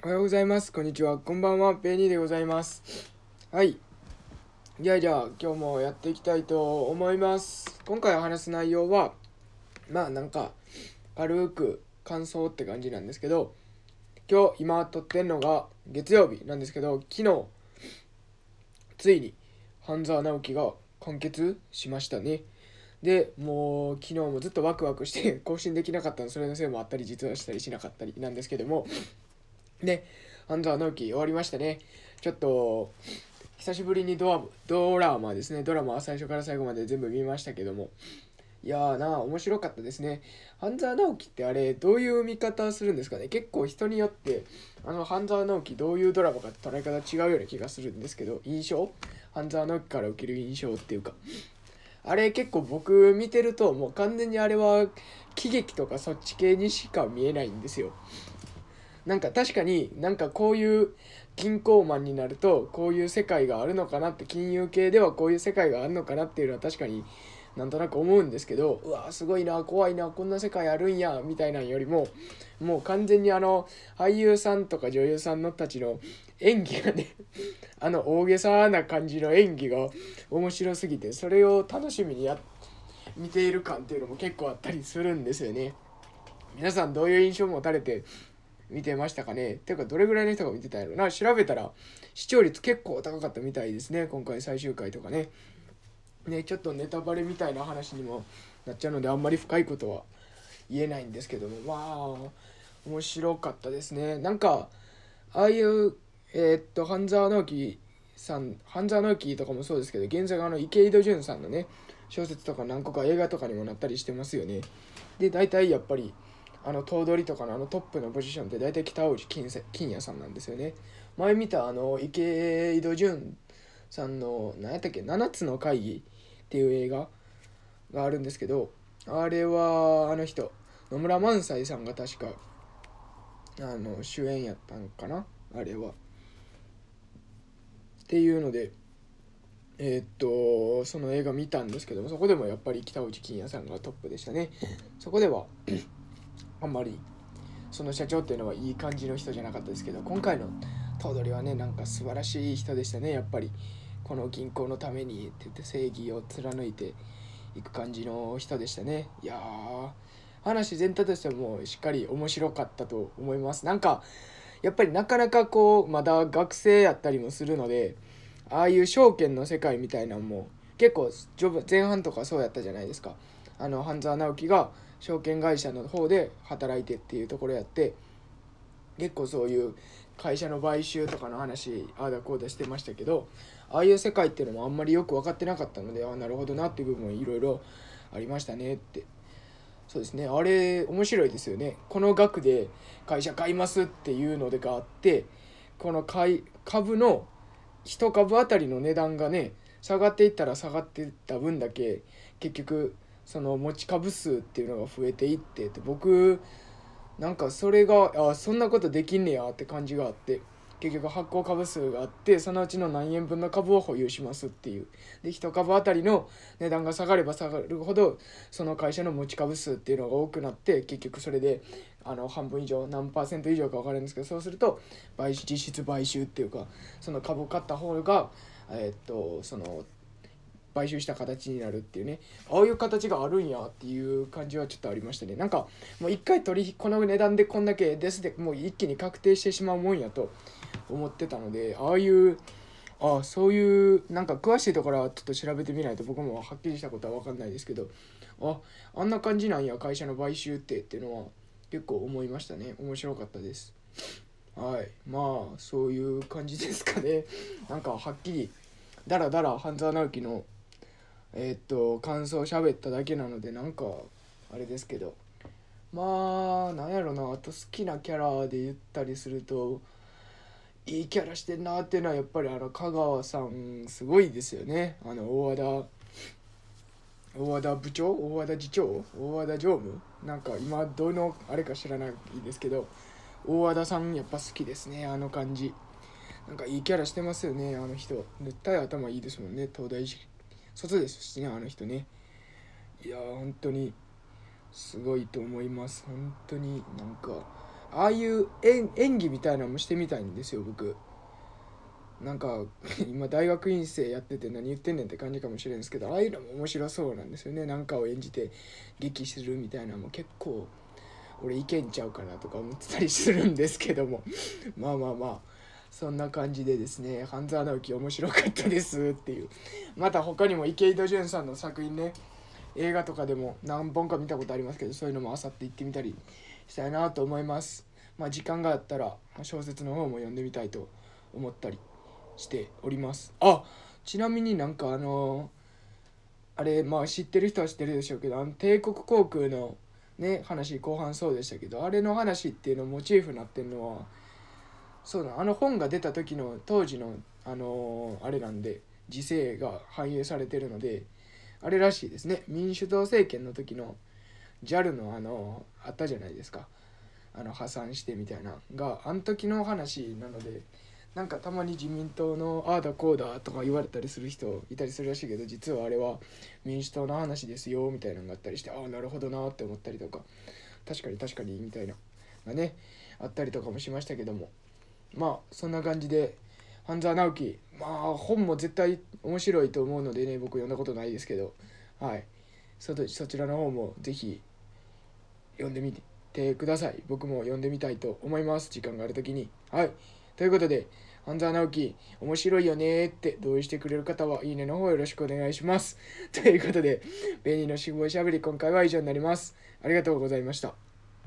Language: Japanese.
おはようございます。こんにちは。こんばんは。ペニーでございます。はい。じゃあじゃあ、今日もやっていきたいと思います。今回話す内容は、まあなんか、軽く感想って感じなんですけど、今日、今撮ってんのが月曜日なんですけど、昨日、ついに、半沢直樹が完結しましたね。でもう昨日もずっとワクワクして更新できなかったのそれのせいもあったり実はしたりしなかったりなんですけどもで半沢直樹終わりましたね。ちょっと久しぶりにドアドラマですね。ドラマは最初から最後まで全部見ましたけども。いやーな面白かったですね。半沢直樹ってあれどういう見方するんですかね。結構人によってあの半沢直樹どういうドラマかって捉え方違うような気がするんですけど印象？半沢直樹から受ける印象っていうか。あれ結構僕見てるともう完全にあれは喜劇とかそっち系にしか見えないんですよ。なんか確かになんかこういう銀行マンになるとこういう世界があるのかなって金融系ではこういう世界があるのかなっていうのは確かになんとなく思うんですけどうわすごいな怖いなこんな世界あるんやみたいなんよりももう完全にあの俳優さんとか女優さんのたちの演技がねあの大げさな感じの演技が面白すぎてそれを楽しみにや見ている感っていうのも結構あったりするんですよね。皆さんどういう印象を持たれて見てましたかね？ていうかどれぐらいの人が見てたんやろな？調べたら視聴率結構高かったみたいですね。今回最終回とかね。ねちょっとネタバレみたいな話にもなっちゃうのであんまり深いことは言えないんですけども。まあ面白かったですね。なんかああいうえーっと半沢直樹さん半沢直樹とかもそうですけど現在あの池井戸潤さんのね小説とか何個か映画とかにもなったりしてますよね。で大体やっぱりあの頭取とかのあのトップのポジションって大体北内金金也さんなんですよね前見たあの池井戸潤さんの何やったっけ7つの会議っていう映画があるんですけどあれはあの人野村萬斎さんが確かあの主演やったんかなあれは。っていうのでえーっとその映画見たんですけどもそこでもやっぱり北内金也さんがトップでしたねそこではあんまりその社長っていうのはいい感じの人じゃなかったですけど今回の頭取はねなんか素晴らしい人でしたね。やっぱりこの銀行のためにって言って正義を貫いていく感じの人でしたね。いやー話全体としてもしっかり面白かったと思います。なんかやっぱりなかなかこうまだ学生やったりもするのでああいう証券の世界みたいなのも結構序盤前半とかそうやったじゃないですか。あの半沢直樹が証券会社の方で働いてっていうところやって結構そういう会社の買収とかの話ああだこうだしてましたけどああいう世界っていうのもあんまりよく分かってなかったのでああなるほどなっていう部分いろいろありましたねって。そうですね。あれ面白いですよね。この額で会社買いますっていうのでがあってこの買い株の1株当たりの値段がね下がっていったら下がっていった分だけ結局その持ち株数っていうのが増えていって僕なんかそれがあそんなことできんねやって感じがあって結局発行株数があってそのうちの何円分の株を保有しますっていう。で1株当たりの値段が下がれば下がるほどその会社の持ち株数っていうのが多くなって結局それであの半分以上何パーセント以上か分かるんですけどそうすると買実質買収っていうかその株を買った方がえーっとその買収した形になるっていうね。ああいう形があるんやっていう感じはちょっとありましたね。なんかもう一回取引この値段でこんだけですでもう一気に確定してしまうもんやと思ってたのでああいうあそういうなんか詳しいところはちょっと調べてみないと僕もはっきりしたことは分かんないですけどああんな感じなんや会社の買収ってっていうのは。結構思いましたね。面白かったです。はい。まあそういう感じですかね。なんかはっきりだらだら半沢直樹のえーっと感想を喋っただけなのでなんかあれですけど。まあなんやろなあと好きなキャラで言ったりするといいキャラしてんなっていうのはやっぱりあの香川さんすごいですよね。あの大和田大和田部長？大和田次長？大和田常務？なんか今どのあれか知らないですけど大和田さんやっぱ好きですねあの感じ。なんかいいキャラしてますよねあの人。絶対頭いいですもんね東大卒ですしねあの人ね。いやー本当にすごいと思います。本当になんかああいう演演技みたいなのもしてみたいんですよ僕。なんか 今大学院生やってて何言ってんねんって感じかもしれんですけどああいうのも面白そうなんですよね。なんかを演じて劇するみたいなのも結構俺いけんちゃうかなとか思ってたりするんですけども。まあまあまあそんな感じでですね「半沢直樹面白かったです」っていう。また他にも池井戸潤さんの作品ね映画とかでも何本か見たことありますけどそういうのもあさって行ってみたりしたいなと思います。まあ時間があったら小説の方も読んでみたいと思ったりしております。あちなみになんかあのあれまあ知ってる人は知ってるでしょうけどあの帝国航空のね話後半そうでしたけどあれの話っていうのモチーフになってるのはそうだあの本が出た時の当時のあのあれなんで時勢が反映されてるのであれらしいですね。民主党政権の時の JAL のあのあったじゃないですか。あの破産してみたいながあの時の話なのでなんかたまに自民党のああだこうだとか言われたりする人いたりするらしいけど実はあれは民主党の話ですよみたいなのがあったりしてああなるほどなって思ったりとか確かに確かにみたいながねあったりとかもしましたけども。まあそんな感じで半沢直樹まあ本も絶対面白いと思うのでね僕読んだことないですけどはい。そそちらの方も是非読んでみてください。僕も読んでみたいと思います。時間がある時に。はい。ということで半沢直樹面白いよねって同意してくれる方はいいねの方よろしくお願いします。ということでベニーの死亡しゃべり今回は以上になります。ありがとうございました。